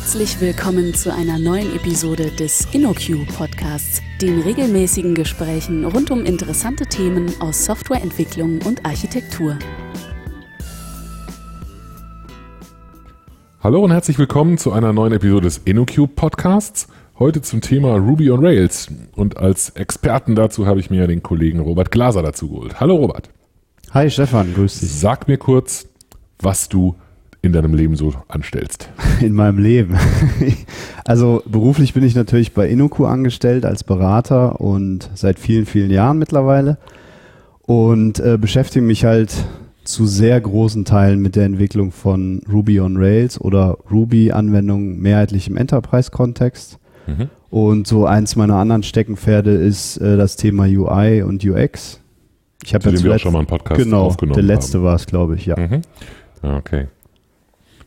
Herzlich willkommen zu einer neuen Episode des InnoQ Podcasts, den regelmäßigen Gesprächen rund um interessante Themen aus Softwareentwicklung und Architektur. Hallo und herzlich willkommen zu einer neuen Episode des InnoQ Podcasts. Heute zum Thema Ruby on Rails. Und als Experten dazu habe ich mir den Kollegen Robert Glaser dazu geholt. Hallo Robert. Hi Stefan, grüß dich. Sag mir kurz, was du in deinem Leben so anstellst? In meinem Leben. Also beruflich bin ich natürlich bei Inoku angestellt als Berater und seit vielen, vielen Jahren mittlerweile und äh, beschäftige mich halt zu sehr großen Teilen mit der Entwicklung von Ruby on Rails oder Ruby-Anwendungen mehrheitlich im Enterprise-Kontext. Mhm. Und so eins meiner anderen Steckenpferde ist äh, das Thema UI und UX. Ich habe ja wir auch schon mal einen Podcast genau, aufgenommen. Der letzte war es, glaube ich, ja. Mhm. Okay.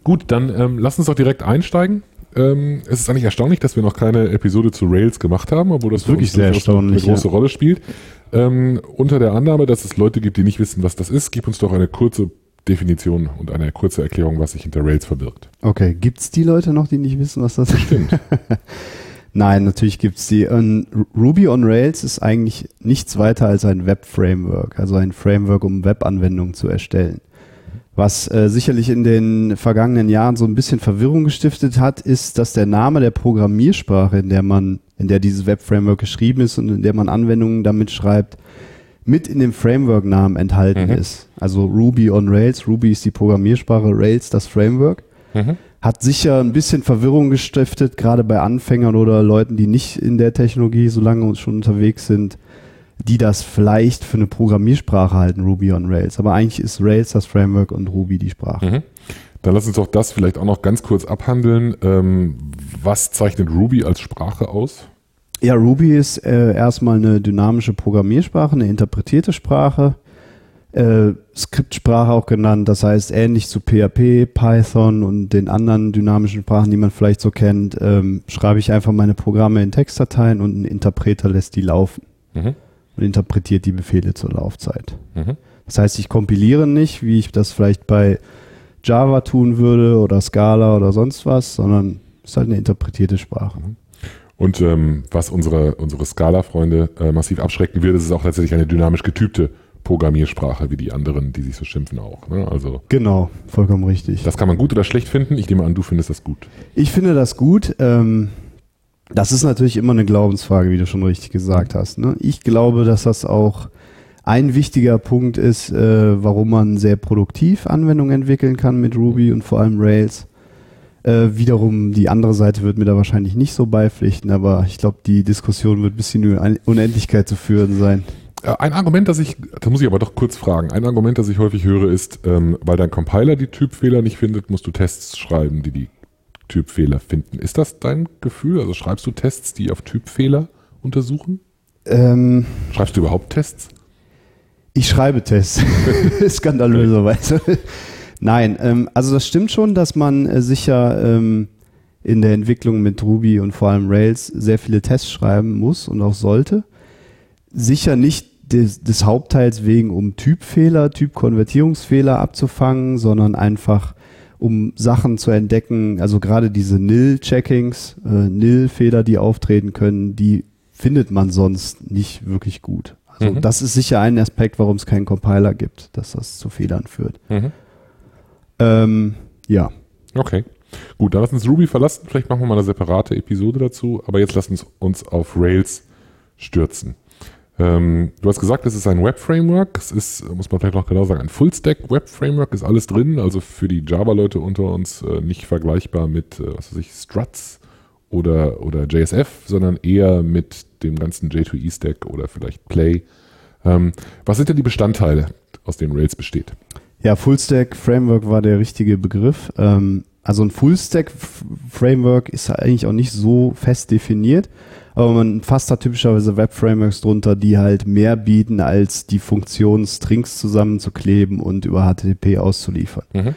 Gut, dann ähm, lass uns doch direkt einsteigen. Ähm, es ist eigentlich erstaunlich, dass wir noch keine Episode zu Rails gemacht haben, obwohl das, das wirklich sehr erstaunlich, eine große ja. Rolle spielt. Ähm, unter der Annahme, dass es Leute gibt, die nicht wissen, was das ist, gib uns doch eine kurze Definition und eine kurze Erklärung, was sich hinter Rails verbirgt. Okay, gibt es die Leute noch, die nicht wissen, was das ist? Stimmt. Nein, natürlich gibt es die. Und Ruby on Rails ist eigentlich nichts weiter als ein Web-Framework, also ein Framework, um Webanwendungen zu erstellen. Was äh, sicherlich in den vergangenen Jahren so ein bisschen Verwirrung gestiftet hat, ist, dass der Name der Programmiersprache, in der man, in der dieses Web-Framework geschrieben ist und in der man Anwendungen damit schreibt, mit in dem Framework-Namen enthalten mhm. ist. Also Ruby on Rails. Ruby ist die Programmiersprache, Rails das Framework. Mhm. Hat sicher ein bisschen Verwirrung gestiftet, gerade bei Anfängern oder Leuten, die nicht in der Technologie so lange schon unterwegs sind die das vielleicht für eine Programmiersprache halten, Ruby on Rails. Aber eigentlich ist Rails das Framework und Ruby die Sprache. Mhm. Dann lass uns doch das vielleicht auch noch ganz kurz abhandeln. Ähm, was zeichnet Ruby als Sprache aus? Ja, Ruby ist äh, erstmal eine dynamische Programmiersprache, eine interpretierte Sprache, äh, Skriptsprache auch genannt. Das heißt, ähnlich zu PHP, Python und den anderen dynamischen Sprachen, die man vielleicht so kennt, ähm, schreibe ich einfach meine Programme in Textdateien und ein Interpreter lässt die laufen. Mhm und interpretiert die Befehle zur Laufzeit. Mhm. Das heißt, ich kompiliere nicht, wie ich das vielleicht bei Java tun würde oder Scala oder sonst was, sondern es ist halt eine interpretierte Sprache. Mhm. Und ähm, was unsere, unsere Scala-Freunde äh, massiv abschrecken wird, ist es auch tatsächlich eine dynamisch getypte Programmiersprache, wie die anderen, die sich so schimpfen auch. Ne? Also, genau, vollkommen richtig. Das kann man gut oder schlecht finden. Ich nehme an, du findest das gut. Ich finde das gut. Ähm, das ist natürlich immer eine Glaubensfrage, wie du schon richtig gesagt hast. Ne? Ich glaube, dass das auch ein wichtiger Punkt ist, äh, warum man sehr produktiv Anwendungen entwickeln kann mit Ruby und vor allem Rails. Äh, wiederum die andere Seite wird mir da wahrscheinlich nicht so beipflichten, aber ich glaube, die Diskussion wird bis in die Unendlichkeit zu führen sein. Äh, ein Argument, das ich, da muss ich aber doch kurz fragen, ein Argument, das ich häufig höre, ist, ähm, weil dein Compiler die Typfehler nicht findet, musst du Tests schreiben, die die Typfehler finden. Ist das dein Gefühl? Also schreibst du Tests, die auf Typfehler untersuchen? Ähm, Schreibst du überhaupt Tests? Ich schreibe Tests. Skandalöserweise. Nein, ähm, also das stimmt schon, dass man äh, sicher ähm, in der Entwicklung mit Ruby und vor allem Rails sehr viele Tests schreiben muss und auch sollte. Sicher nicht des, des Hauptteils wegen, um Typfehler, Typkonvertierungsfehler abzufangen, sondern einfach um Sachen zu entdecken. Also gerade diese Nil-Checkings, äh, Nil-Fehler, die auftreten können, die findet man sonst nicht wirklich gut. Also mhm. das ist sicher ein Aspekt, warum es keinen Compiler gibt, dass das zu Fehlern führt. Mhm. Ähm, ja. Okay. Gut, dann lass uns Ruby verlassen. Vielleicht machen wir mal eine separate Episode dazu. Aber jetzt lass uns uns auf Rails stürzen. Ähm, du hast gesagt, es ist ein Web-Framework. Es ist, muss man vielleicht noch genau sagen, ein Full-Stack-Web-Framework, ist alles drin. Also für die Java-Leute unter uns äh, nicht vergleichbar mit, äh, was weiß ich, Struts oder, oder JSF, sondern eher mit dem ganzen J2E-Stack oder vielleicht Play. Ähm, was sind denn die Bestandteile, aus denen Rails besteht? Ja, Full-Stack-Framework war der richtige Begriff. Ähm, also ein Full-Stack-Framework ist eigentlich auch nicht so fest definiert aber man fasst da typischerweise Web-Frameworks drunter, die halt mehr bieten, als die Funktion Strings zusammenzukleben und über HTTP auszuliefern. Mhm.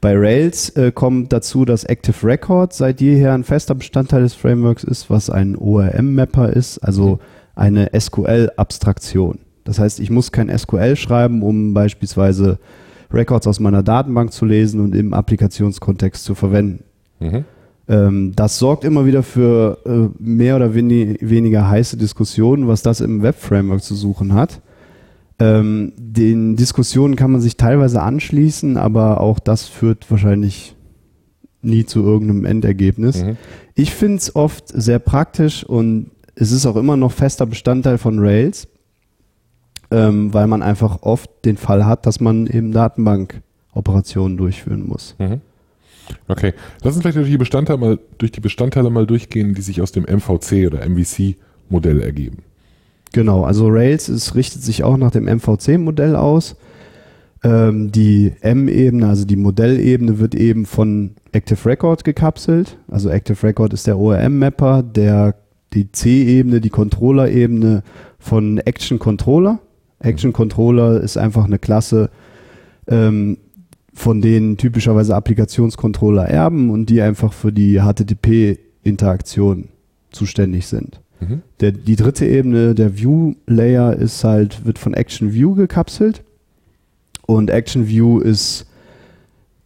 Bei Rails äh, kommt dazu, dass Active Record seit jeher ein fester Bestandteil des Frameworks ist, was ein ORM-Mapper ist, also eine SQL-Abstraktion. Das heißt, ich muss kein SQL schreiben, um beispielsweise Records aus meiner Datenbank zu lesen und im Applikationskontext zu verwenden. Mhm. Ähm, das sorgt immer wieder für äh, mehr oder wenig, weniger heiße Diskussionen, was das im Web-Framework zu suchen hat. Ähm, den Diskussionen kann man sich teilweise anschließen, aber auch das führt wahrscheinlich nie zu irgendeinem Endergebnis. Mhm. Ich finde es oft sehr praktisch und es ist auch immer noch fester Bestandteil von Rails, ähm, weil man einfach oft den Fall hat, dass man eben Datenbankoperationen durchführen muss. Mhm. Okay, lass uns vielleicht durch die Bestandteile mal, durch die Bestandteile mal durchgehen, die sich aus dem MVC oder MVC-Modell ergeben. Genau, also Rails ist, richtet sich auch nach dem MVC-Modell aus. Ähm, die M-Ebene, also die Modellebene, wird eben von Active Record gekapselt. Also Active Record ist der ORM-Mapper, der die C-Ebene, die Controller-Ebene von Action Controller. Action Controller ist einfach eine Klasse, ähm, von denen typischerweise Applikationscontroller erben und die einfach für die HTTP-Interaktion zuständig sind. Mhm. Der, die dritte Ebene, der View-Layer, ist halt, wird von Action View gekapselt. Und Action View ist,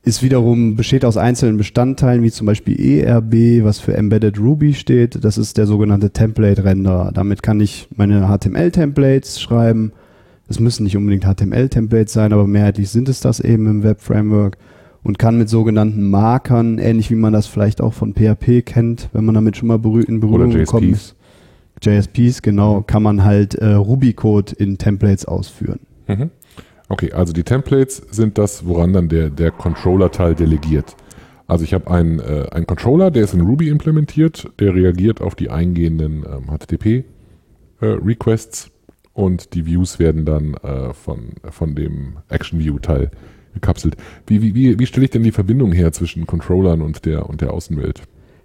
ist wiederum, besteht aus einzelnen Bestandteilen, wie zum Beispiel ERB, was für Embedded Ruby steht. Das ist der sogenannte Template Renderer. Damit kann ich meine HTML-Templates schreiben es müssen nicht unbedingt HTML-Templates sein, aber mehrheitlich sind es das eben im Web-Framework und kann mit sogenannten Markern, ähnlich wie man das vielleicht auch von PHP kennt, wenn man damit schon mal in Berührung gekommen ist. JSPs, genau, kann man halt äh, Ruby-Code in Templates ausführen. Mhm. Okay, also die Templates sind das, woran dann der, der Controller-Teil delegiert. Also ich habe einen, äh, einen Controller, der ist in Ruby implementiert, der reagiert auf die eingehenden ähm, HTTP-Requests äh, und die Views werden dann äh, von, von dem Action View Teil gekapselt. Wie, wie, wie, wie stelle ich denn die Verbindung her zwischen Controllern und der, und der Außenwelt?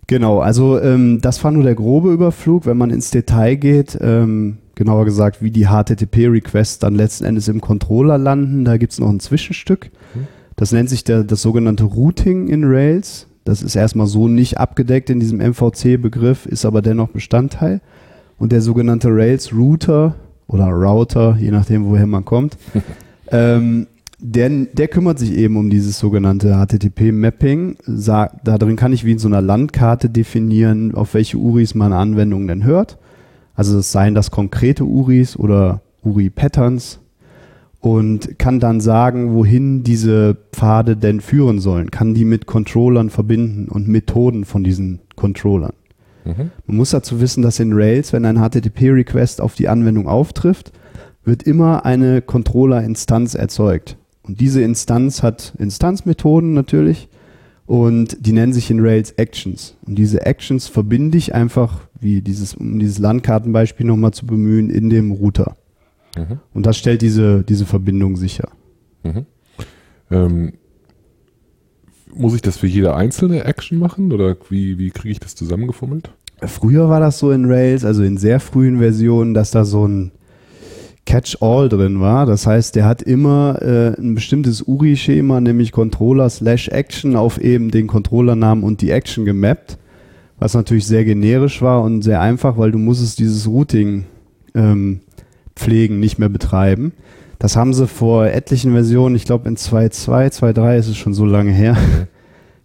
Genau, also ähm, das war nur der grobe Überflug. Wenn man ins Detail geht, ähm, genauer gesagt, wie die HTTP-Requests dann letzten Endes im Controller landen, da gibt es noch ein Zwischenstück. Mhm. Das nennt sich der, das sogenannte Routing in Rails. Das ist erstmal so nicht abgedeckt in diesem MVC-Begriff, ist aber dennoch Bestandteil. Und der sogenannte Rails Router oder Router, je nachdem, woher man kommt. ähm, der, der kümmert sich eben um dieses sogenannte HTTP-Mapping. Da drin kann ich wie in so einer Landkarte definieren, auf welche URIs meine Anwendung denn hört. Also es seien das konkrete URIs oder URI-Patterns und kann dann sagen, wohin diese Pfade denn führen sollen. Kann die mit Controllern verbinden und Methoden von diesen Controllern. Mhm. Man muss dazu wissen, dass in Rails, wenn ein HTTP-Request auf die Anwendung auftrifft, wird immer eine Controller-Instanz erzeugt. Und diese Instanz hat Instanzmethoden natürlich und die nennen sich in Rails Actions. Und diese Actions verbinde ich einfach, wie dieses, um dieses Landkartenbeispiel nochmal zu bemühen, in dem Router. Mhm. Und das stellt diese, diese Verbindung sicher. Mhm. Ähm, muss ich das für jede einzelne Action machen oder wie, wie kriege ich das zusammengefummelt? Früher war das so in Rails, also in sehr frühen Versionen, dass da so ein Catch-all drin war. Das heißt, der hat immer äh, ein bestimmtes URI-Schema, nämlich Controller slash Action auf eben den Controllernamen und die Action gemappt, was natürlich sehr generisch war und sehr einfach, weil du musstest dieses Routing ähm, pflegen, nicht mehr betreiben. Das haben sie vor etlichen Versionen, ich glaube in 2.2, 2.3 ist es schon so lange her.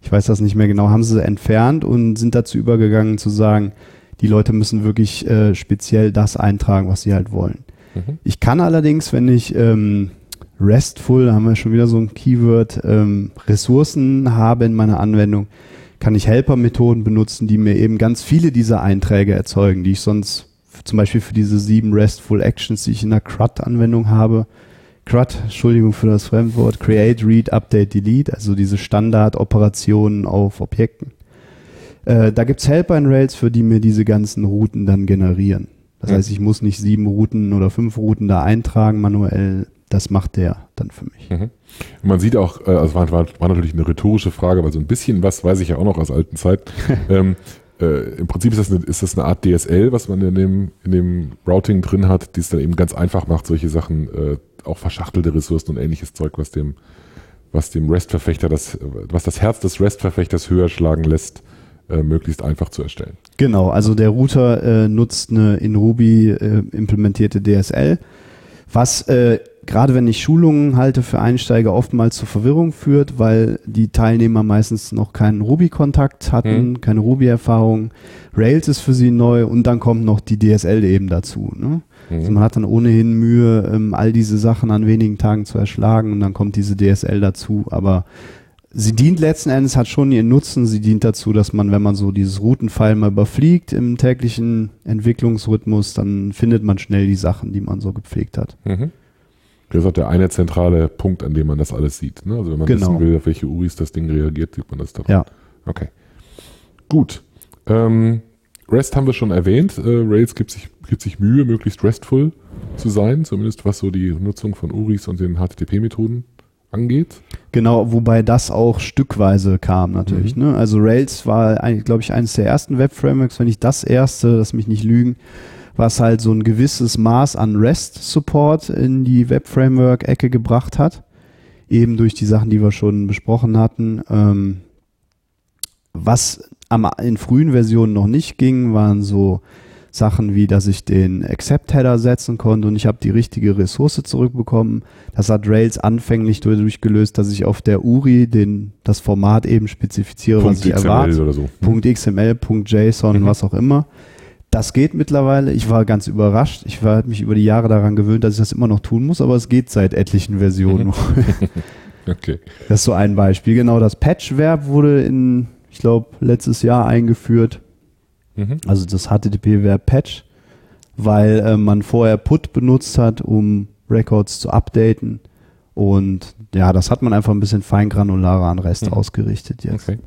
Ich weiß das nicht mehr genau, haben sie entfernt und sind dazu übergegangen zu sagen, die Leute müssen wirklich äh, speziell das eintragen, was sie halt wollen. Mhm. Ich kann allerdings, wenn ich ähm, RESTful, da haben wir schon wieder so ein Keyword, ähm, Ressourcen habe in meiner Anwendung, kann ich Helper-Methoden benutzen, die mir eben ganz viele dieser Einträge erzeugen, die ich sonst zum Beispiel für diese sieben RESTful Actions, die ich in der CRUD-Anwendung habe, CRUD, Entschuldigung für das Fremdwort, Create, Read, Update, Delete, also diese Standardoperationen auf Objekten. Äh, da gibt's Helper in Rails, für die mir diese ganzen Routen dann generieren. Das heißt, ich muss nicht sieben Routen oder fünf Routen da eintragen manuell. Das macht der dann für mich. Mhm. Man sieht auch, äh, also war, war, war, natürlich eine rhetorische Frage, weil so ein bisschen was weiß ich ja auch noch aus alten Zeit. ähm, äh, Im Prinzip ist das, eine, ist das eine Art DSL, was man in dem, in dem Routing drin hat, die es dann eben ganz einfach macht, solche Sachen äh, auch verschachtelte Ressourcen und ähnliches Zeug, was dem, was dem REST-Verfechter das, was das Herz des REST-Verfechters höher schlagen lässt, äh, möglichst einfach zu erstellen. Genau, also der Router äh, nutzt eine in Ruby äh, implementierte DSL Was äh, gerade wenn ich Schulungen halte für Einsteiger oftmals zur Verwirrung führt, weil die Teilnehmer meistens noch keinen Ruby-Kontakt hatten, Mhm. keine Ruby-Erfahrung. Rails ist für sie neu und dann kommt noch die DSL eben dazu. Ne? Also Mhm. man hat dann ohnehin Mühe, ähm, all diese Sachen an wenigen Tagen zu erschlagen und dann kommt diese DSL dazu. Aber sie dient letzten Endes, hat schon ihren Nutzen. Sie dient dazu, dass man, wenn man so dieses Routenfile mal überfliegt im täglichen Entwicklungsrhythmus, dann findet man schnell die Sachen, die man so gepflegt hat. Mhm. Das ist auch der eine zentrale Punkt, an dem man das alles sieht. Ne? Also wenn man Genau. wissen will, auf welche URIs das Ding reagiert, sieht man das da. Ja. Okay. Gut. Ähm, REST haben wir schon erwähnt. Äh, Rails gibt sich, gibt sich Mühe, möglichst restful zu sein, zumindest was so die Nutzung von URIs und den HTTP-Methoden angeht. Genau, wobei das auch stückweise kam natürlich. Ne? Also Rails war, glaube ich, eines der ersten Web-Frameworks, wenn nicht das erste, lass mich nicht lügen, was halt so ein gewisses Maß an REST-Support in die Web-Framework-Ecke gebracht hat. Eben durch die Sachen, die wir schon besprochen hatten. Ähm, was am, in frühen Versionen noch nicht ging, waren so Sachen wie, dass ich den Accept-Header setzen konnte und ich habe die richtige Ressource zurückbekommen. Das hat Rails anfänglich dadurch gelöst, dass ich auf der URI den, das Format eben spezifiziere, was ich erwarte. oder so. Punkt .xml, Punkt .json, Mhm. was auch immer. Das geht mittlerweile. Ich war ganz überrascht. Ich war mich über die Jahre daran gewöhnt, dass ich das immer noch tun muss, aber es geht seit etlichen Versionen. Mhm. Okay. Das ist so ein Beispiel. Genau, das Patch-Verb wurde in, ich glaube, letztes Jahr eingeführt. Mhm. Also das HTTP-Verb Patch, weil äh, man vorher Put benutzt hat, um Records zu updaten. Und ja, das hat man einfach ein bisschen feingranularer an REST Mhm. ausgerichtet jetzt. Okay.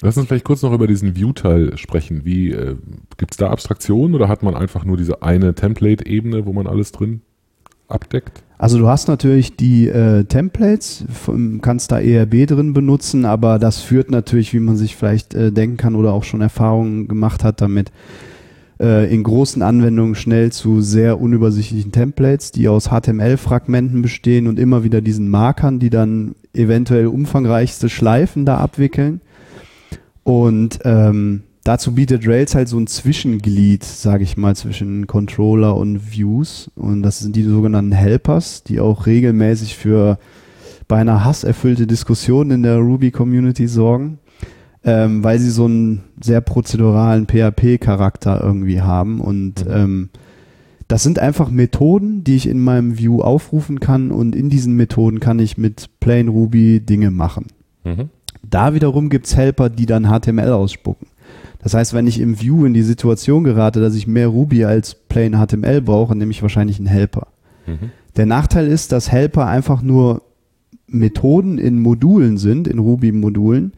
Lass uns vielleicht kurz noch über diesen View-Teil sprechen. Wie äh, gibt es da Abstraktionen oder hat man einfach nur diese eine Template-Ebene, wo man alles drin abdeckt? Also du hast natürlich die äh, Templates, kannst da ERB drin benutzen, aber das führt natürlich, wie man sich vielleicht äh, denken kann oder auch schon Erfahrungen gemacht hat damit, äh, in großen Anwendungen schnell zu sehr unübersichtlichen Templates, die aus HTML-Fragmenten bestehen und immer wieder diesen Markern, die dann eventuell umfangreichste Schleifen da abwickeln. Und ähm, dazu bietet Rails halt so ein Zwischenglied, sage ich mal, zwischen Controller und Views. Und das sind die sogenannten Helpers, die auch regelmäßig für beinahe hasserfüllte Diskussionen in der Ruby-Community sorgen, ähm, weil sie so einen sehr prozeduralen PHP-Charakter irgendwie haben. Und Mhm. ähm, das sind einfach Methoden, die ich in meinem View aufrufen kann und in diesen Methoden kann ich mit Plain Ruby Dinge machen. Mhm. Da wiederum gibt's Helper, die dann HTML ausspucken. Das heißt, wenn ich im View in die Situation gerate, dass ich mehr Ruby als plain HTML brauche, nehme ich wahrscheinlich einen Helper. Mhm. Der Nachteil ist, dass Helper einfach nur Methoden in Modulen sind, in Ruby-Modulen,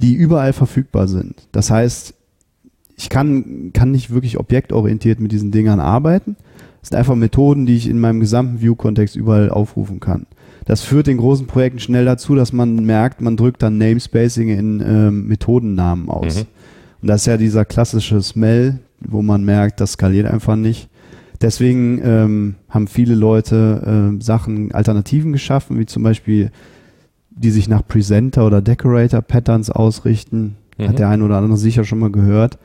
die überall verfügbar sind. Das heißt, ich kann, kann nicht wirklich objektorientiert mit diesen Dingern arbeiten. Das sind einfach Methoden, die ich in meinem gesamten View-Kontext überall aufrufen kann. Das führt in großen Projekten schnell dazu, dass man merkt, man drückt dann Namespacing in ähm, Methodennamen aus. Mhm. Und das ist ja dieser klassische Smell, wo man merkt, das skaliert einfach nicht. Deswegen ähm, haben viele Leute ähm, Sachen, Alternativen geschaffen, wie zum Beispiel, die sich nach Presenter oder Decorator Patterns ausrichten. Mhm. Hat der ein oder andere sicher schon mal gehört.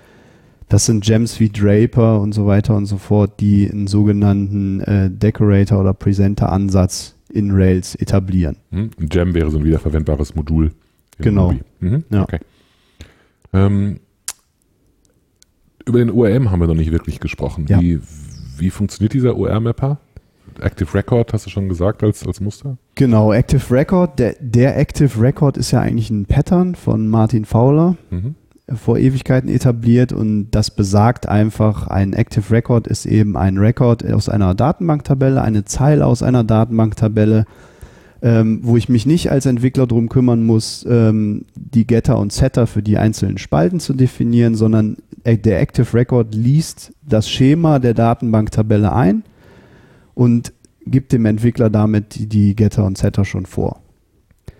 Das sind Gems wie Draper und so weiter und so fort, die einen sogenannten äh, Decorator oder Presenter Ansatz in Rails etablieren. Mhm. Ein Gem wäre so ein wiederverwendbares Modul. Genau. Mhm. Ja. Okay. Ähm, über den ORM haben wir noch nicht wirklich gesprochen. Ja. Wie, wie funktioniert dieser OR-Mapper? Active Record, hast du schon gesagt, als, als Muster? Genau, Active Record. Der, der Active Record ist ja eigentlich ein Pattern von Martin Fowler. Mhm. vor Ewigkeiten etabliert und das besagt einfach, ein Active Record ist eben ein Record aus einer Datenbanktabelle, eine Zeile aus einer Datenbanktabelle, ähm, wo ich mich nicht als Entwickler drum kümmern muss, ähm, die Getter und Setter für die einzelnen Spalten zu definieren, sondern äh, der Active Record liest das Schema der Datenbanktabelle ein und gibt dem Entwickler damit die, die Getter und Setter schon vor.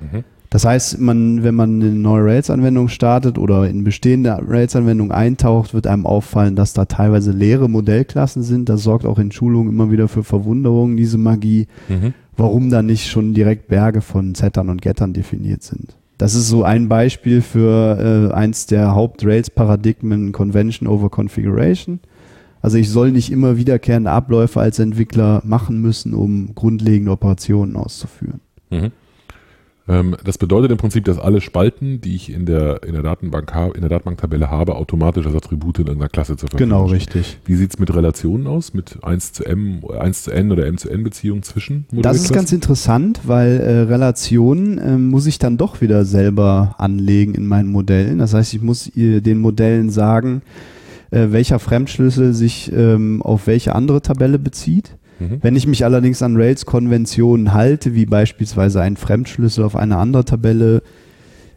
Mhm. Das heißt, man, wenn man eine neue Rails-Anwendung startet oder in bestehende Rails-Anwendung eintaucht, wird einem auffallen, dass da teilweise leere Modellklassen sind. Das sorgt auch in Schulungen immer wieder für Verwunderung, diese Magie, Mhm. Warum da nicht schon direkt Berge von Settern und Gettern definiert sind. Das ist so ein Beispiel für äh, eins der Haupt-Rails-Paradigmen Convention over Configuration. Also ich soll nicht immer wiederkehrende Abläufe als Entwickler machen müssen, um grundlegende Operationen auszuführen. Mhm. Ähm, das bedeutet im Prinzip, dass alle Spalten, die ich in der, in der Datenbank habe, in der Datenbanktabelle habe, automatisch als Attribute in irgendeiner Klasse zur Verfügung Genau, stehen. richtig. Wie sieht es mit Relationen aus? Mit 1 zu M, 1 zu N oder M zu N Beziehungen zwischen Das ist ganz interessant, weil äh, Relationen äh, muss ich dann doch wieder selber anlegen in meinen Modellen. Das heißt, ich muss ihr, den Modellen sagen, äh, welcher Fremdschlüssel sich ähm, auf welche andere Tabelle bezieht. Mhm. Wenn ich mich allerdings an Rails-Konventionen halte, wie beispielsweise ein Fremdschlüssel auf eine andere Tabelle,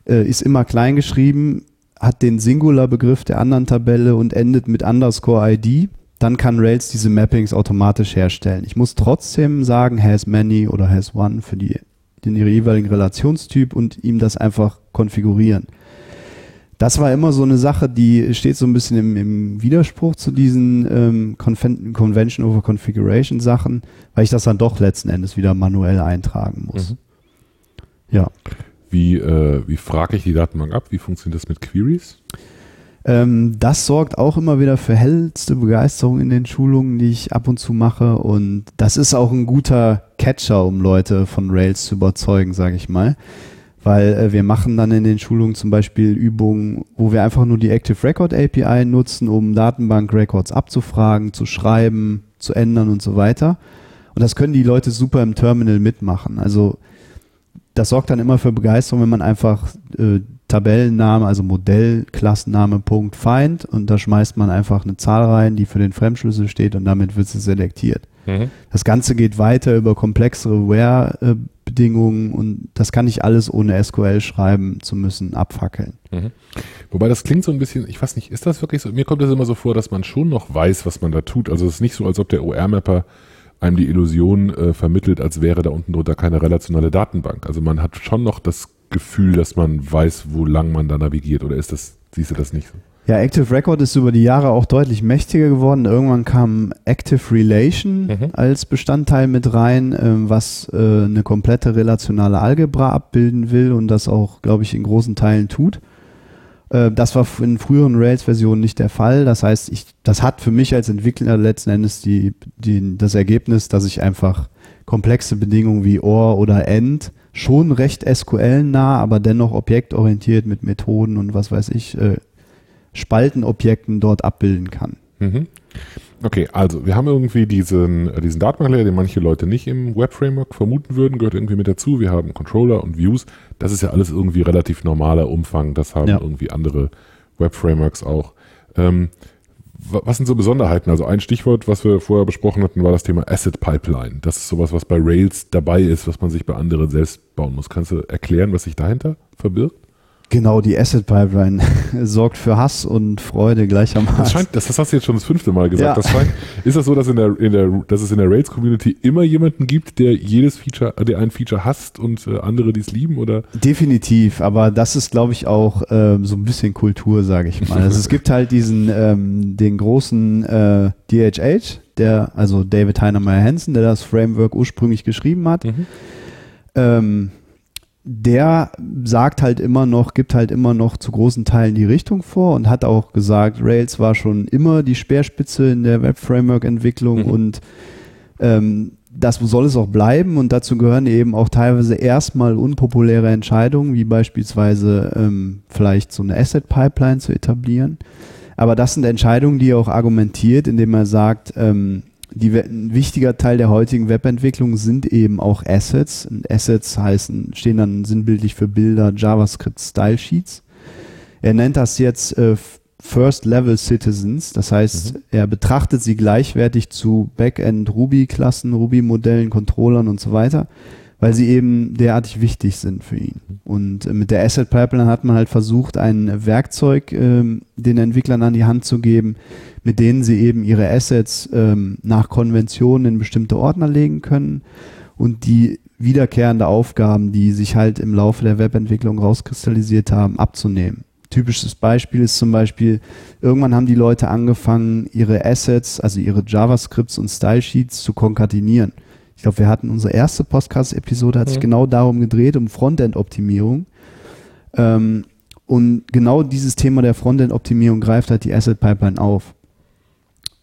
äh, ist immer klein geschrieben, hat den Singular-Begriff der anderen Tabelle und endet mit Underscore ID, dann kann Rails diese Mappings automatisch herstellen. Ich muss trotzdem sagen, has many oder has one für die, den jeweiligen Relationstyp und ihm das einfach konfigurieren. Das war immer so eine Sache, die steht so ein bisschen im, im Widerspruch zu diesen ähm, Conven Convention over Configuration Sachen, weil ich das dann doch letzten Endes wieder manuell eintragen muss. Mhm. Ja. Wie, äh, wie frage ich die Datenbank ab? Wie funktioniert das mit Queries? Ähm, das sorgt auch immer wieder für hellste Begeisterung in den Schulungen, die ich ab und zu mache. Und das ist auch ein guter Catcher, um Leute von Rails zu überzeugen, sage ich mal. Weil äh, wir machen dann in den Schulungen zum Beispiel Übungen, wo wir einfach nur die Active Record API nutzen, um Datenbank-Records abzufragen, zu schreiben, zu ändern und so weiter. Und das können die Leute super im Terminal mitmachen. Also das sorgt dann immer für Begeisterung, wenn man einfach äh, Tabellenname, also Modellklassenname Punkt find und da schmeißt man einfach eine Zahl rein, die für den Fremdschlüssel steht und damit wird sie selektiert. Das Ganze geht weiter über komplexere Where-Bedingungen und das kann ich alles ohne SQL schreiben zu müssen, abfackeln. Mhm. Wobei das klingt so ein bisschen, ich weiß nicht, ist das wirklich so? Mir kommt das immer so vor, dass man schon noch weiß, was man da tut. Also es ist nicht so, als ob der OR-Mapper einem die Illusion äh, vermittelt, als wäre da unten drunter keine relationale Datenbank. Also man hat schon noch das Gefühl, dass man weiß, wo lang man da navigiert. Oder ist das, siehst du das nicht so? Ja, Active Record ist über die Jahre auch deutlich mächtiger geworden. Irgendwann kam Active Relation Mhm. als Bestandteil mit rein, ähm, was äh, eine komplette relationale Algebra abbilden will und das auch, glaube ich, in großen Teilen tut. Äh, das war in früheren Rails-Versionen nicht der Fall. Das heißt, ich, das hat für mich als Entwickler letzten Endes die, die, das Ergebnis, dass ich einfach komplexe Bedingungen wie OR oder END schon recht SQL-nah, aber dennoch objektorientiert mit Methoden und was weiß ich, äh, Spaltenobjekten dort abbilden kann. Mhm. Okay, also wir haben irgendwie diesen, äh, diesen Datenbank-Layer, den manche Leute nicht im Web-Framework vermuten würden, gehört irgendwie mit dazu. Wir haben Controller und Views. Das ist ja alles irgendwie relativ normaler Umfang. Das haben Ja. irgendwie andere Web-Frameworks auch. Ähm, wa- was sind so Besonderheiten? Also ein Stichwort, was wir vorher besprochen hatten, war das Thema Asset Pipeline. Das ist sowas, was bei Rails dabei ist, was man sich bei anderen selbst bauen muss. Kannst du erklären, was sich dahinter verbirgt? Genau, die Asset Pipeline sorgt für Hass und Freude Das, gleichermaßen. scheint, das, das hast du jetzt schon das fünfte Mal gesagt. Ja. Das scheint, ist das so, dass, in der, in der, dass es in der Rails-Community immer jemanden gibt, der jedes Feature, der ein Feature hasst und äh, andere, die es lieben? Oder? Definitiv, aber das ist, glaube ich, auch ähm, so ein bisschen Kultur, sage ich mal. Also es gibt halt diesen, ähm, den großen äh, DHH, der, also David Heinemeier Hansen, der das Framework ursprünglich geschrieben hat. Ähm, der sagt halt immer noch, gibt halt immer noch zu großen Teilen die Richtung vor und hat auch gesagt, Rails war schon immer die Speerspitze in der Web-Framework-Entwicklung Mhm. und ähm, das soll es auch bleiben und dazu gehören eben auch teilweise erstmal unpopuläre Entscheidungen, wie beispielsweise ähm, vielleicht so eine Asset-Pipeline zu etablieren. Aber das sind Entscheidungen, die er auch argumentiert, indem er sagt, ähm, die, ein wichtiger Teil der heutigen Webentwicklung sind eben auch Assets. Und Assets heißen, stehen dann sinnbildlich für Bilder, JavaScript, Style Sheets. Er nennt das jetzt äh, First-Level Citizens. Das heißt, er betrachtet sie gleichwertig zu Backend Ruby-Klassen, Ruby-Modellen, Controllern und so weiter, weil sie eben derartig wichtig sind für ihn. Und äh, mit der Asset Pipeline hat man halt versucht, ein Werkzeug ähm, den Entwicklern an die Hand zu geben, mit denen sie eben ihre Assets ähm, nach Konventionen in bestimmte Ordner legen können und die wiederkehrende Aufgaben, die sich halt im Laufe der Webentwicklung rauskristallisiert haben, abzunehmen. Typisches Beispiel ist zum Beispiel, irgendwann haben die Leute angefangen, ihre Assets, also ihre JavaScripts und Style Sheets zu konkatenieren. Ich glaube, wir hatten unsere erste Podcast-Episode, hat sich Mhm. genau darum gedreht, um Frontend-Optimierung. Ähm, und genau dieses Thema der Frontend-Optimierung greift halt die Asset Pipeline auf.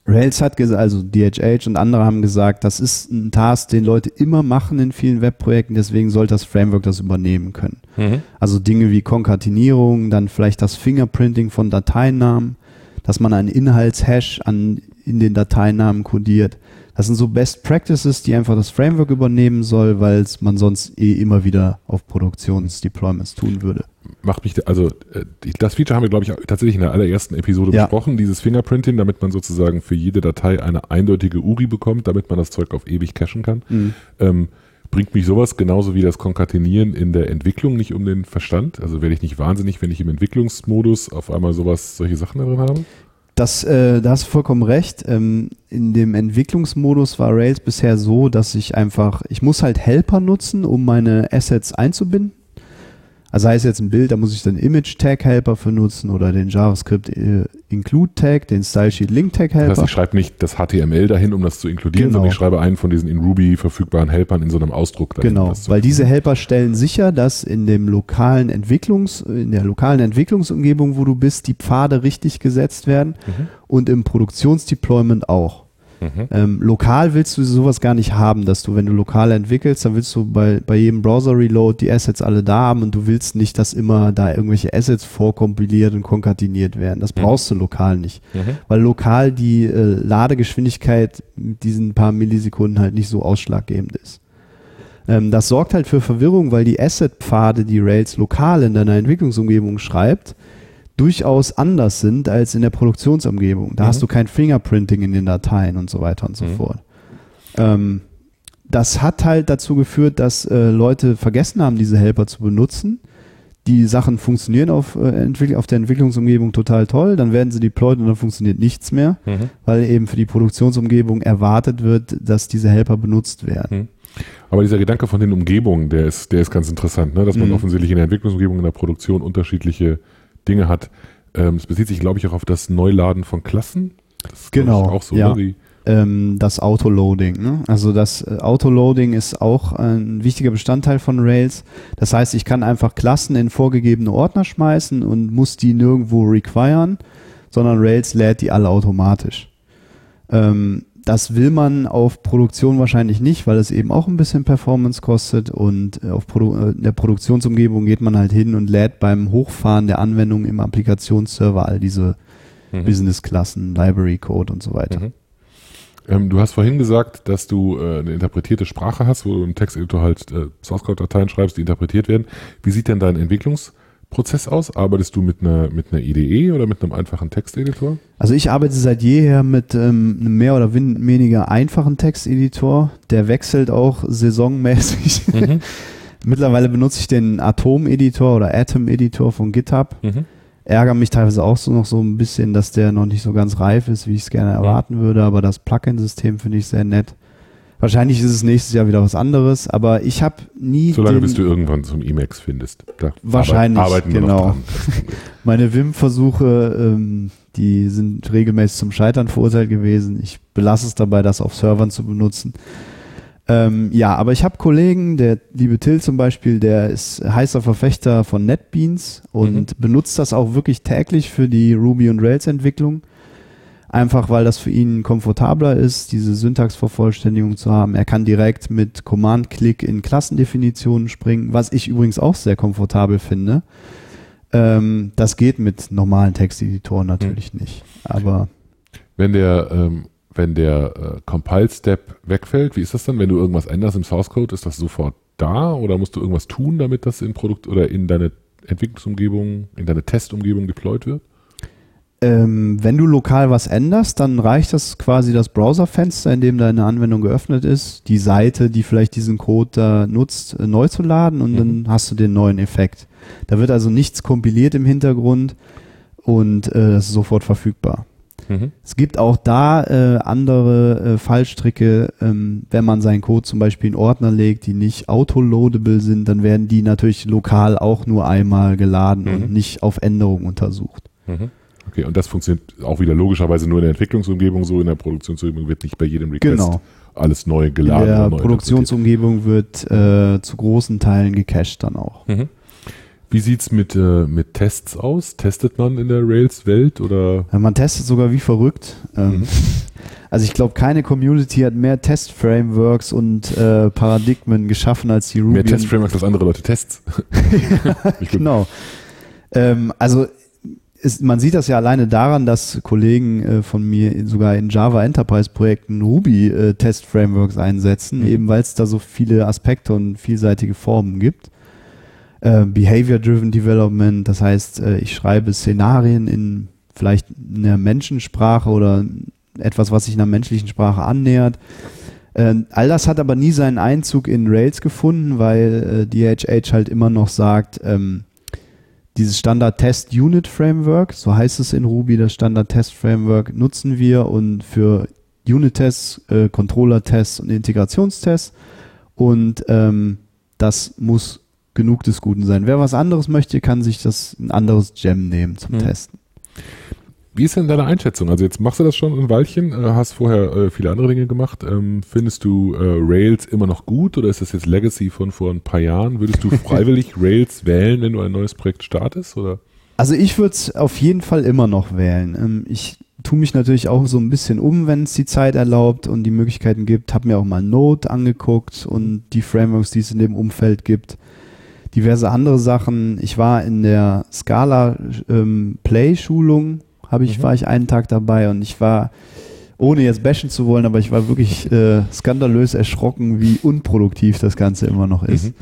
Rails hat gesagt, also DHH und andere haben gesagt, das ist ein Task, den Leute immer machen in vielen Webprojekten, deswegen sollte das Framework das übernehmen können. Mhm. Also Dinge wie Konkatenierung, dann vielleicht das Fingerprinting von Dateinamen, dass man einen Inhaltshash an, in den Dateinamen kodiert. Das sind so Best Practices, die einfach das Framework übernehmen soll, weil man sonst eh immer wieder auf Produktionsdeployments tun würde macht mich, also äh, das Feature haben wir, glaube ich, tatsächlich in der allerersten Episode ja. besprochen, dieses Fingerprinting, damit man sozusagen für jede Datei eine eindeutige URI bekommt, damit man das Zeug auf ewig cachen kann. Mhm. Ähm, bringt mich sowas genauso wie das Konkatenieren in der Entwicklung nicht um den Verstand? Also werde ich nicht wahnsinnig, wenn ich im Entwicklungsmodus auf einmal sowas, solche Sachen da drin habe? Das, äh, da hast du vollkommen recht. Ähm, in dem Entwicklungsmodus war Rails bisher so, dass ich einfach, ich muss halt Helper nutzen, um meine Assets einzubinden. Also sei es jetzt ein Bild, da muss ich dann Image-Tag-Helper für nutzen oder den JavaScript äh, Include-Tag, den Stylesheet-Link-Tag-Helper. Das heißt, ich schreibe nicht das HTML dahin, um das zu inkludieren, genau. sondern ich schreibe einen von diesen in Ruby verfügbaren Helpern in so einem Ausdruck dahin. Genau, weil diese Helper stellen sicher, dass in dem lokalen Entwicklungs, in der lokalen Entwicklungsumgebung, wo du bist, die Pfade richtig gesetzt werden mhm. und im Produktionsdeployment auch. Mhm. Ähm, lokal willst du sowas gar nicht haben, dass du, wenn du lokal entwickelst, dann willst du bei, bei jedem Browser-Reload die Assets alle da haben und du willst nicht, dass immer da irgendwelche Assets vorkompiliert und konkatiniert werden. Das mhm. brauchst du lokal nicht. Mhm. Weil lokal die äh, Ladegeschwindigkeit mit diesen paar Millisekunden halt nicht so ausschlaggebend ist. Ähm, das sorgt halt für Verwirrung, weil die Asset-Pfade, die Rails lokal in deiner Entwicklungsumgebung schreibt, durchaus anders sind als in der Produktionsumgebung. Da mhm. hast du kein Fingerprinting in den Dateien und so weiter und so mhm. fort. Ähm, das hat halt dazu geführt, dass äh, Leute vergessen haben, diese Helper zu benutzen. Die Sachen funktionieren auf, äh, auf der Entwicklungsumgebung total toll, dann werden sie deployed und dann funktioniert nichts mehr, mhm. weil eben für die Produktionsumgebung erwartet wird, dass diese Helper benutzt werden. Mhm. Aber dieser Gedanke von den Umgebungen, der ist, der ist ganz interessant, ne? dass man mhm. offensichtlich in der Entwicklungsumgebung, in der Produktion unterschiedliche Dinge hat. Ähm, es bezieht sich, glaube ich, auch auf das Neuladen von Klassen. Das genau. auch so, ja. Ne? Ähm, das Autoloading. Ne? Also das äh, Autoloading ist auch ein wichtiger Bestandteil von Rails. Das heißt, ich kann einfach Klassen in vorgegebene Ordner schmeißen und muss die nirgendwo requiren, sondern Rails lädt die alle automatisch. Ähm, das will man auf Produktion wahrscheinlich nicht, weil es eben auch ein bisschen Performance kostet und äh, auf Produ äh, in der Produktionsumgebung geht man halt hin und lädt beim Hochfahren der Anwendung im Applikationsserver all diese mhm. Business-Klassen, Library Code und so weiter. Mhm. Ähm, du hast vorhin gesagt, dass du äh, eine interpretierte Sprache hast, wo du im Texteditor halt äh, Source Code Dateien schreibst, die interpretiert werden. Wie sieht denn dein Entwicklungs- Prozess aus? Arbeitest du mit einer, mit einer IDE oder mit einem einfachen Texteditor? Also ich arbeite seit jeher mit ähm, einem mehr oder weniger einfachen Texteditor. Der wechselt auch saisonmäßig. Mhm. Mittlerweile benutze ich den Atom-Editor oder Atom-Editor von GitHub. Mhm. Ärgere mich teilweise auch so noch so ein bisschen, dass der noch nicht so ganz reif ist, wie ich es gerne mhm. erwarten würde, aber das Plugin-System finde ich sehr nett. Wahrscheinlich ist es nächstes Jahr wieder was anderes, aber ich habe nie. Solange bis du irgendwann zum Emacs findest. Da wahrscheinlich, arbeiten wir genau. Meine Wim-Versuche, ähm, die sind regelmäßig zum Scheitern verurteilt gewesen. Ich belasse es dabei, das auf Servern zu benutzen. Ähm, ja, aber ich habe Kollegen, der liebe Till zum Beispiel, der ist heißer Verfechter von NetBeans und mhm. benutzt das auch wirklich täglich für die Ruby und Rails Entwicklung einfach weil das für ihn komfortabler ist, diese Syntaxvervollständigung zu haben. Er kann direkt mit Command-Click in Klassendefinitionen springen, was ich übrigens auch sehr komfortabel finde. Ähm, das geht mit normalen Texteditoren natürlich mhm. nicht. Aber wenn der ähm, wenn der äh, Compile-Step wegfällt, wie ist das dann, wenn du irgendwas änderst im Source Code, ist das sofort da oder musst du irgendwas tun, damit das in Produkt oder in deine Entwicklungsumgebung, in deine Testumgebung deployed wird? Ähm, wenn du lokal was änderst, dann reicht das quasi das Browserfenster, in dem deine Anwendung geöffnet ist, die Seite, die vielleicht diesen Code da nutzt, äh, neu zu laden und mhm. dann hast du den neuen Effekt. Da wird also nichts kompiliert im Hintergrund und äh, das ist sofort verfügbar. Mhm. Es gibt auch da äh, andere äh, Fallstricke, ähm, wenn man seinen Code zum Beispiel in Ordner legt, die nicht autoloadable sind, dann werden die natürlich lokal auch nur einmal geladen mhm. und nicht auf Änderungen untersucht. Mhm. Okay, und das funktioniert auch wieder logischerweise nur in der Entwicklungsumgebung so, in der Produktionsumgebung wird nicht bei jedem Request genau. alles neu geladen. In der Produktionsumgebung wird äh, zu großen Teilen gecached dann auch. Mhm. Wie sieht's mit, äh, mit Tests aus? Testet man in der Rails-Welt oder? Ja, man testet sogar wie verrückt. Ähm, mhm. Also ich glaube, keine Community hat mehr Test-Frameworks und äh, Paradigmen geschaffen als die Ruby. Mehr Test-Frameworks als andere Leute Tests. genau. Ähm, also ist, man sieht das ja alleine daran, dass Kollegen äh, von mir sogar in Java Enterprise Projekten Ruby äh, Test Frameworks einsetzen, mhm. eben weil es da so viele Aspekte und vielseitige Formen gibt. Äh, Behavior Driven Development, das heißt, äh, ich schreibe Szenarien in vielleicht einer Menschensprache oder etwas, was sich einer menschlichen Sprache annähert. Äh, all das hat aber nie seinen Einzug in Rails gefunden, weil äh, DHH halt immer noch sagt, ähm, dieses Standard Test Unit Framework, so heißt es in Ruby, das Standard Test Framework nutzen wir und für Unit-Tests, äh, Controller-Tests und Integrationstests. Und ähm, das muss genug des Guten sein. Wer was anderes möchte, kann sich das ein anderes Gem nehmen zum hm. Testen. Wie ist denn deine Einschätzung? Also jetzt machst du das schon ein Weilchen, äh, hast vorher äh, viele andere Dinge gemacht. Ähm, findest du äh, Rails immer noch gut oder ist das jetzt Legacy von vor ein paar Jahren? Würdest du freiwillig Rails wählen, wenn du ein neues Projekt startest? Oder? Also ich würde es auf jeden Fall immer noch wählen. Ähm, ich tue mich natürlich auch so ein bisschen um, wenn es die Zeit erlaubt und die Möglichkeiten gibt. Habe mir auch mal Node angeguckt und die Frameworks, die es in dem Umfeld gibt diverse andere Sachen. Ich war in der Scala ähm, Play Schulung habe ich, mhm. war ich einen Tag dabei und ich war, ohne jetzt bashen zu wollen, aber ich war wirklich äh, skandalös erschrocken, wie unproduktiv das Ganze immer noch ist. Mhm.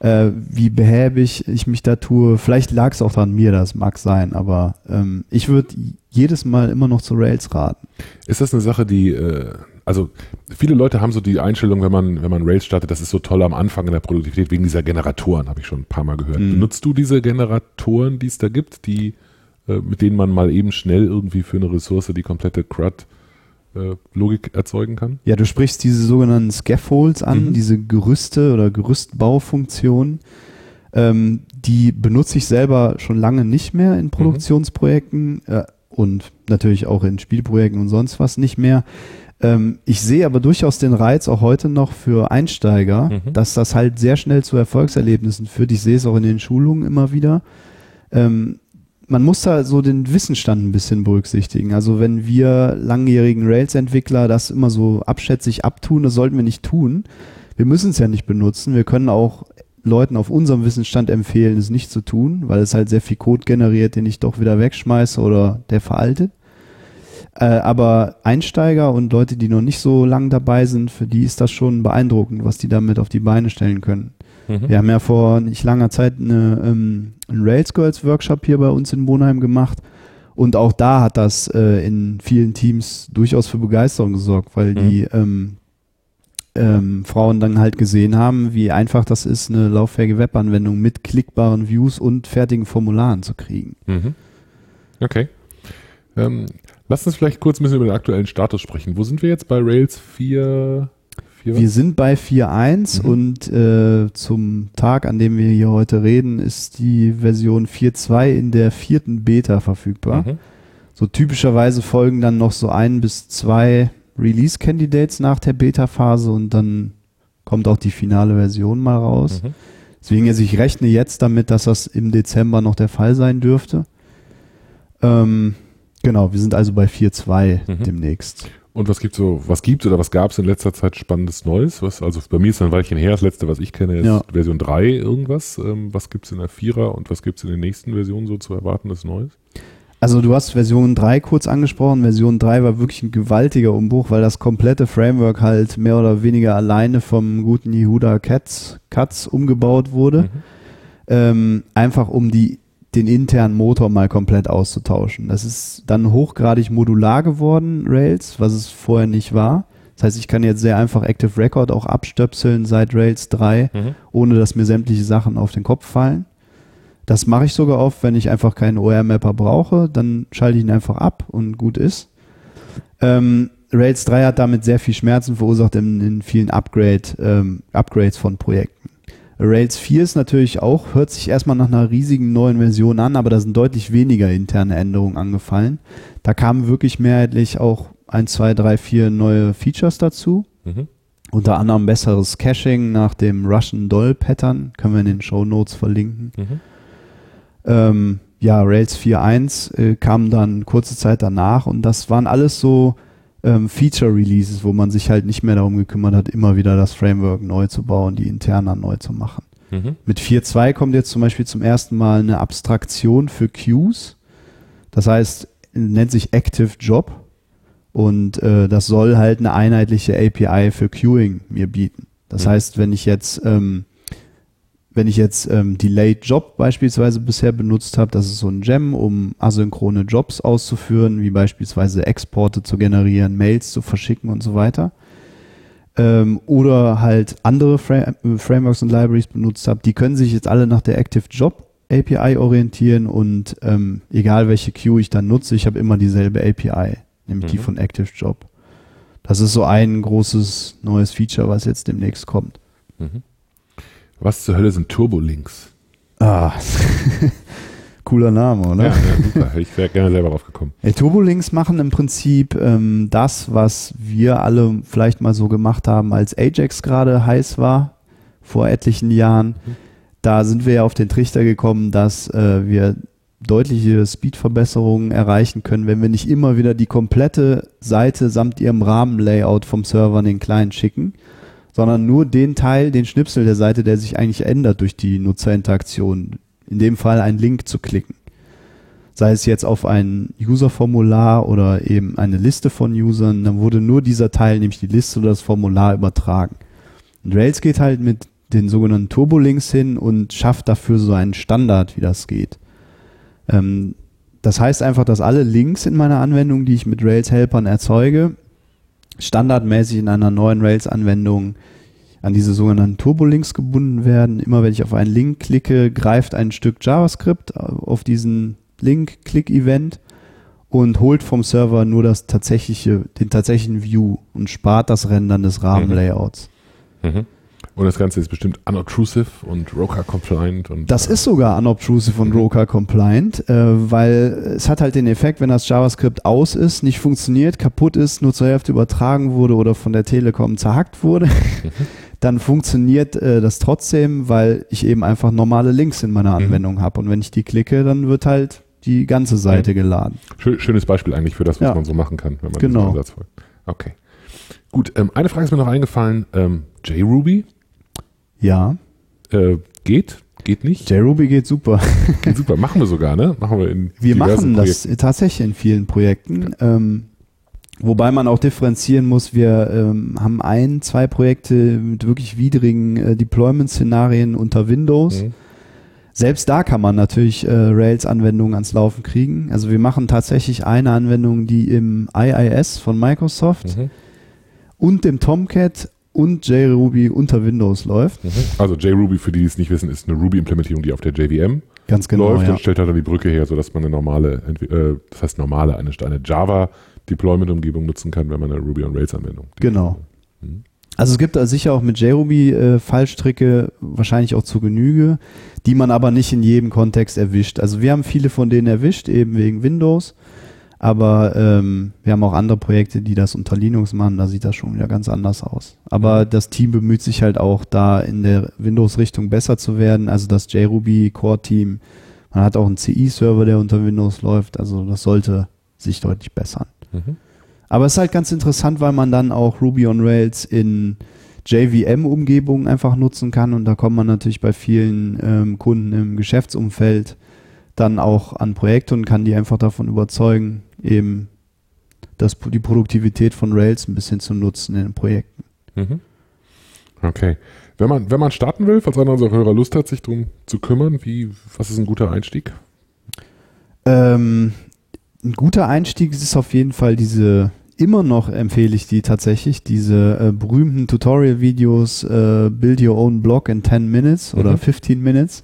Äh, wie behäbig ich mich da tue. Vielleicht lag es auch daran mir, das mag sein, aber ähm, ich würde jedes Mal immer noch zu Rails raten. Ist das eine Sache, die äh also viele Leute haben so die Einstellung, wenn man, wenn man Rails startet, das ist so toll am Anfang in der Produktivität wegen dieser Generatoren, habe ich schon ein paar Mal gehört. Mhm. Benutzt du diese Generatoren, die es da gibt, die äh, mit denen man mal eben schnell irgendwie für eine Ressource die komplette CRUD äh, Logik erzeugen kann? Ja, du sprichst diese sogenannten Scaffolds an, mhm. diese Gerüste oder Gerüstbaufunktionen. Ähm, die benutze ich selber schon lange nicht mehr in mhm. Produktionsprojekten mhm. äh, und natürlich auch in Spielprojekten und sonst was nicht mehr. Ähm, ich sehe aber durchaus den Reiz auch heute noch für Einsteiger, mhm. dass das halt sehr schnell zu Erfolgserlebnissen führt. Ich sehe es auch in den Schulungen immer wieder. Ähm, man muss da so den Wissensstand ein bisschen berücksichtigen. Also wenn wir langjährigen Rails-Entwickler das immer so abschätzig abtun, das sollten wir nicht tun. Wir müssen es ja nicht benutzen. Wir können auch Leuten auf unserem Wissensstand empfehlen, es nicht zu tun, weil es halt sehr viel Code generiert, den ich doch wieder wegschmeiße oder der veraltet. Äh, aber Einsteiger und Leute, die noch nicht so lang dabei sind, für die ist das schon beeindruckend, was die damit auf die Beine stellen können. Mhm. Wir haben ja vor nicht langer Zeit eine, ähm, einen Rails Girls Workshop hier bei uns in Bonheim gemacht. Und auch da hat das äh, in vielen Teams durchaus für Begeisterung gesorgt, weil mhm. die ähm, ähm, Frauen dann halt gesehen haben, wie einfach das ist, eine lauffähige Webanwendung mit klickbaren Views und fertigen Formularen zu kriegen. Mhm. Okay. Ähm, lass uns vielleicht kurz ein bisschen über den aktuellen Status sprechen. Wo sind wir jetzt bei Rails 4? Wir sind bei 4.1 mhm. und äh, zum Tag, an dem wir hier heute reden, ist die Version 4.2 in der vierten Beta verfügbar. Mhm. So typischerweise folgen dann noch so ein bis zwei Release-Candidates nach der Beta-Phase und dann kommt auch die finale Version mal raus. Mhm. Deswegen, also ich rechne jetzt damit, dass das im Dezember noch der Fall sein dürfte. Ähm, genau, wir sind also bei 4.2 mhm. demnächst. Und was gibt so, was gibt oder was gab es in letzter Zeit spannendes Neues? Was, also bei mir ist ein Weilchen her, das letzte, was ich kenne, ist ja. Version 3 irgendwas. Ähm, was gibt es in der Vierer und was gibt es in den nächsten Versionen so zu erwartendes Neues? Also du hast Version 3 kurz angesprochen. Version 3 war wirklich ein gewaltiger Umbruch, weil das komplette Framework halt mehr oder weniger alleine vom guten Yehuda Katz, Katz umgebaut wurde. Mhm. Ähm, einfach um die den internen Motor mal komplett auszutauschen. Das ist dann hochgradig modular geworden, Rails, was es vorher nicht war. Das heißt, ich kann jetzt sehr einfach Active Record auch abstöpseln seit Rails 3, mhm. ohne dass mir sämtliche Sachen auf den Kopf fallen. Das mache ich sogar oft, wenn ich einfach keinen OR-Mapper brauche, dann schalte ich ihn einfach ab und gut ist. Ähm, Rails 3 hat damit sehr viel Schmerzen verursacht in, in vielen Upgrade, ähm, Upgrades von Projekten. Rails 4 ist natürlich auch, hört sich erstmal nach einer riesigen neuen Version an, aber da sind deutlich weniger interne Änderungen angefallen. Da kamen wirklich mehrheitlich auch 1, 2, 3, 4 neue Features dazu. Mhm. Unter anderem besseres Caching nach dem Russian Doll Pattern, können wir in den Show Notes verlinken. Mhm. Ähm, ja, Rails 4.1 äh, kam dann kurze Zeit danach und das waren alles so ähm, Feature-Releases, wo man sich halt nicht mehr darum gekümmert hat, immer wieder das Framework neu zu bauen, die Interna neu zu machen. Mhm. Mit 4.2 kommt jetzt zum Beispiel zum ersten Mal eine Abstraktion für Queues. Das heißt, nennt sich Active Job und äh, das soll halt eine einheitliche API für Queuing mir bieten. Das Mhm. heißt, wenn ich jetzt ähm, wenn ich jetzt ähm, Delayed Job beispielsweise bisher benutzt habe, das ist so ein Gem, um asynchrone Jobs auszuführen, wie beispielsweise Exporte zu generieren, Mails zu verschicken und so weiter. Ähm, oder halt andere Fra Frameworks und Libraries benutzt habe, die können sich jetzt alle nach der Active Job API orientieren und ähm, egal welche Queue ich dann nutze, ich habe immer dieselbe API, nämlich die Mhm. von Active Job. Das ist so ein großes neues Feature, was jetzt demnächst kommt. Mhm. Was zur Hölle sind Turbolinks? Ah, cooler Name, oder? Ja, ja, super. Ich wär gerne selber drauf gekommen. Ey, Turbolinks machen im Prinzip ähm, das, was wir alle vielleicht mal so gemacht haben, als Ajax gerade heiß war, vor etlichen Jahren. Da sind wir ja auf den Trichter gekommen, dass äh, wir deutliche Speedverbesserungen erreichen können, wenn wir nicht immer wieder die komplette Seite samt ihrem Rahmenlayout vom Server an den Client schicken, sondern nur den Teil, den Schnipsel der Seite, der sich eigentlich ändert durch die Nutzerinteraktion. In dem Fall einen Link zu klicken sei es jetzt auf ein User-Formular oder eben eine Liste von Usern, dann wurde nur dieser Teil, nämlich die Liste oder das Formular übertragen. Und Rails geht halt mit den sogenannten Turbolinks hin und schafft dafür so einen Standard, wie das geht. Ähm, das heißt einfach, dass alle Links in meiner Anwendung, die ich mit Rails-Helpern erzeuge, standardmäßig in einer neuen Rails-Anwendung an diese sogenannten Turbolinks gebunden werden. Immer wenn ich auf einen Link klicke, greift ein Stück JavaScript auf diesen Link-Click-Event und holt vom Server nur das tatsächliche, den tatsächlichen View und spart das Rendern des Rahmenlayouts. Mhm. Und das Ganze ist bestimmt unobtrusive und Roca-compliant. und Das äh, ist sogar unobtrusive und Mhm. Roca compliant, äh, weil es hat halt den Effekt, wenn das JavaScript aus ist, nicht funktioniert, kaputt ist, nur zur Hälfte übertragen wurde oder von der Telekom zerhackt wurde, dann funktioniert äh, das trotzdem, weil ich eben einfach normale Links in meiner Mhm. Anwendung habe. Und wenn ich die klicke, dann wird halt die ganze Seite geladen. schön, schönes Beispiel eigentlich für das, was Ja. man so machen kann, wenn man Genau. Ansatz folgt. Okay. Gut, ähm, eine Frage ist mir noch eingefallen. Ähm, JRuby Ja, äh, geht? Geht nicht? JRuby geht super. Geht super. Machen wir sogar, ne? Machen wir in Wir machen das tatsächlich in vielen Projekten. Ähm, wobei man auch differenzieren muss, wir ähm, haben ein, zwei Projekte mit wirklich widrigen äh, Deployment-Szenarien unter Windows. Mhm. Selbst da kann man natürlich äh, Rails-Anwendungen ans Laufen kriegen. Also wir machen tatsächlich eine Anwendung, die im IIS von Microsoft Mhm. und dem Tomcat und JRuby unter Windows läuft. Mhm. Also JRuby, für die, die es nicht wissen, ist eine Ruby-Implementierung, die auf der JVM Ganz genau. läuft ja. und stellt halt dann die Brücke her, sodass man eine normale, äh, das heißt normale, eine, eine Java-Deployment-Umgebung nutzen kann, wenn man eine Ruby on Rails-Anwendung. Genau. Mhm. Also es gibt da sicher auch mit JRuby äh, Fallstricke, wahrscheinlich auch zu Genüge, die man aber nicht in jedem Kontext erwischt. Also wir haben viele von denen erwischt, eben wegen Windows. Aber ähm, wir haben auch andere Projekte, die das unter Linux machen, da sieht das schon wieder ganz anders aus. Aber das Team bemüht sich halt auch, da in der Windows-Richtung besser zu werden. Also das JRuby Core-Team, man hat auch einen CI-Server, der unter Windows läuft. Also das sollte sich deutlich bessern. Mhm. Aber es ist halt ganz interessant, weil man dann auch Ruby on Rails in JVM-Umgebungen einfach nutzen kann und da kommt man natürlich bei vielen ähm, Kunden im Geschäftsumfeld dann auch an Projekte und kann die einfach davon überzeugen, eben das, die Produktivität von Rails ein bisschen zu nutzen in den Projekten. Mhm. Okay. Wenn man, wenn man starten will, falls einer unserer Hörer Lust hat, sich darum zu kümmern, wie, was ist ein guter Einstieg? Ähm, ein guter Einstieg ist auf jeden Fall diese, immer noch empfehle ich die tatsächlich, diese äh, berühmten Tutorial-Videos, äh, Build Your Own Blog in 10 Minutes oder Mhm. 15 Minutes.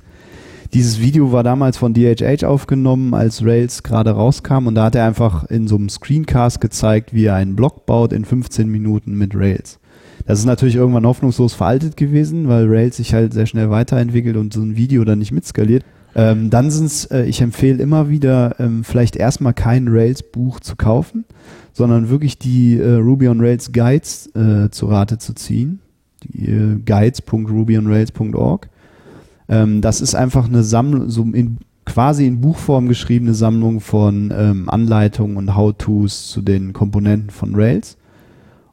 Dieses Video war damals von DHH aufgenommen, als Rails gerade rauskam und da hat er einfach in so einem Screencast gezeigt, wie er einen Blog baut in 15 Minuten mit Rails. Das ist natürlich irgendwann hoffnungslos veraltet gewesen, weil Rails sich halt sehr schnell weiterentwickelt und so ein Video dann nicht mitskaliert. Ähm, dann sind's, äh, ich empfehle immer wieder, ähm, vielleicht erstmal kein Rails-Buch zu kaufen, sondern wirklich die äh, Ruby on Rails Guides äh, zu Rate zu ziehen. Äh, guides.rubyonrails.org. Ähm, das ist einfach eine Sammlung, so in, quasi in Buchform geschriebene Sammlung von ähm, Anleitungen und How-Tos zu den Komponenten von Rails.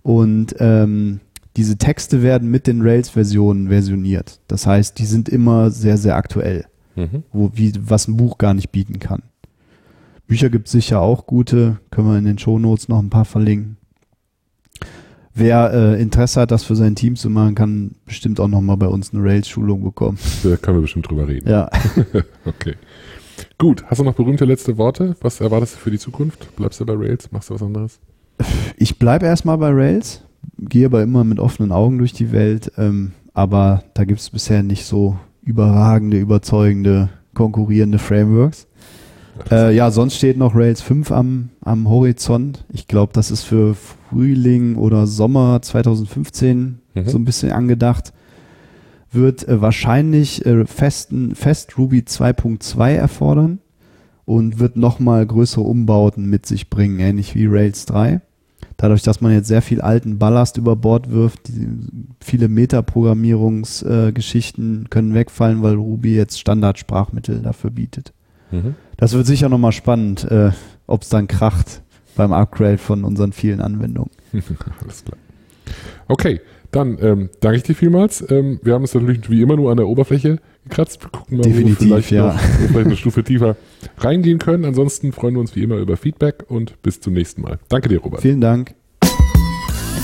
Und ähm, diese Texte werden mit den Rails-Versionen versioniert. Das heißt, die sind immer sehr, sehr aktuell, Mhm. wo, wie, was ein Buch gar nicht bieten kann. Bücher gibt es sicher auch gute, können wir in den Shownotes noch ein paar verlinken. Wer äh, Interesse hat, das für sein Team zu machen, kann bestimmt auch nochmal bei uns eine Rails-Schulung bekommen. Da können wir bestimmt drüber reden. Ja. Okay. Gut, hast du noch berühmte letzte Worte? Was erwartest du für die Zukunft? Bleibst du bei Rails? Machst du was anderes? Ich bleibe erstmal bei Rails, gehe aber immer mit offenen Augen durch die Welt, ähm, aber da gibt es bisher nicht so überragende, überzeugende, konkurrierende Frameworks. Äh, ja, sonst steht noch Rails 5 am, am Horizont. Ich glaube, das ist für Frühling oder Sommer 2015 Mhm. so ein bisschen angedacht. Wird äh, wahrscheinlich äh, festen, fest Ruby 2.2 erfordern und wird nochmal größere Umbauten mit sich bringen, ähnlich wie Rails 3. Dadurch, dass man jetzt sehr viel alten Ballast über Bord wirft, die, viele Metaprogrammierungsgeschichten äh, können wegfallen, weil Ruby jetzt Standardsprachmittel dafür bietet. Mhm. Das wird sicher nochmal spannend, äh, ob es dann kracht beim Upgrade von unseren vielen Anwendungen. Alles klar. Okay, dann ähm, danke ich dir vielmals. Ähm, wir haben es natürlich wie immer nur an der Oberfläche gekratzt. Wir gucken mal, Definitiv, wo wir vielleicht, ja. noch, wir vielleicht eine Stufe tiefer reingehen können. Ansonsten freuen wir uns wie immer über Feedback und bis zum nächsten Mal. Danke dir, Robert. Vielen Dank.